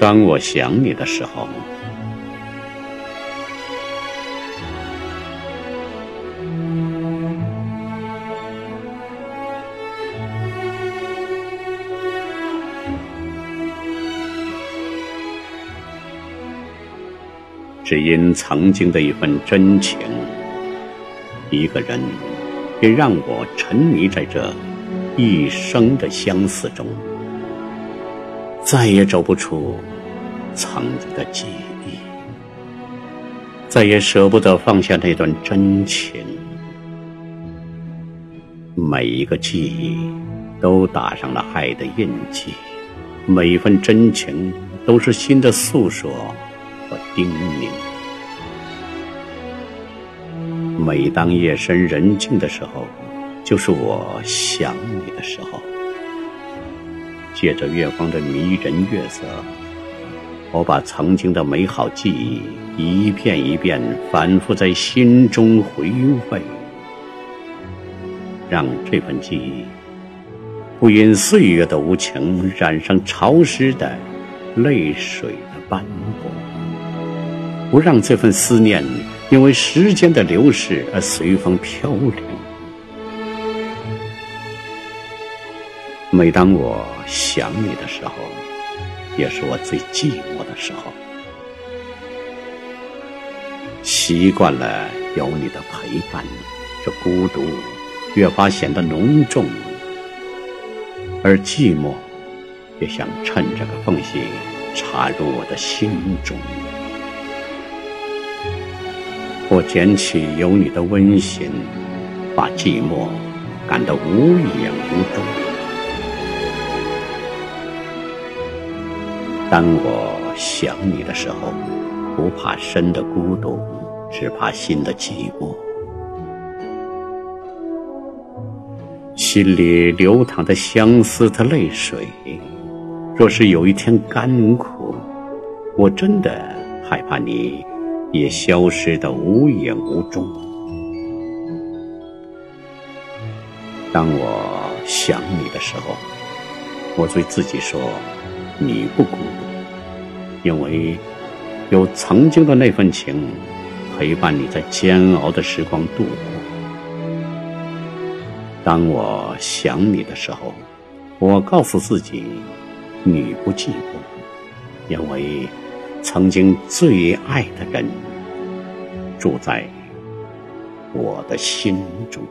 当我想你的时候，只因曾经的一份真情，一个人，便让我沉迷在这一生的相思中。再也走不出曾经的记忆，再也舍不得放下那段真情。每一个记忆都打上了爱的印记，每一份真情都是心的诉说和叮咛。每当夜深人静的时候，就是我想你的时候。借着月光的迷人月色，我把曾经的美好记忆一遍一遍反复在心中回味，让这份记忆不因岁月的无情染上潮湿的泪水的斑驳，不让这份思念因为时间的流逝而随风飘零。每当我想你的时候，也是我最寂寞的时候。习惯了有你的陪伴，这孤独越发显得浓重，而寂寞也想趁这个缝隙插入我的心中。我捡起有你的温馨，把寂寞赶得无影无踪。当我想你的时候，不怕身的孤独，只怕心的寂寞。心里流淌的相思的泪水，若是有一天干枯，我真的害怕你也消失的无影无踪。当我想你的时候，我对自己说。你不孤独，因为有曾经的那份情陪伴你在煎熬的时光度过。当我想你的时候，我告诉自己，你不寂寞，因为曾经最爱的人住在我的心中。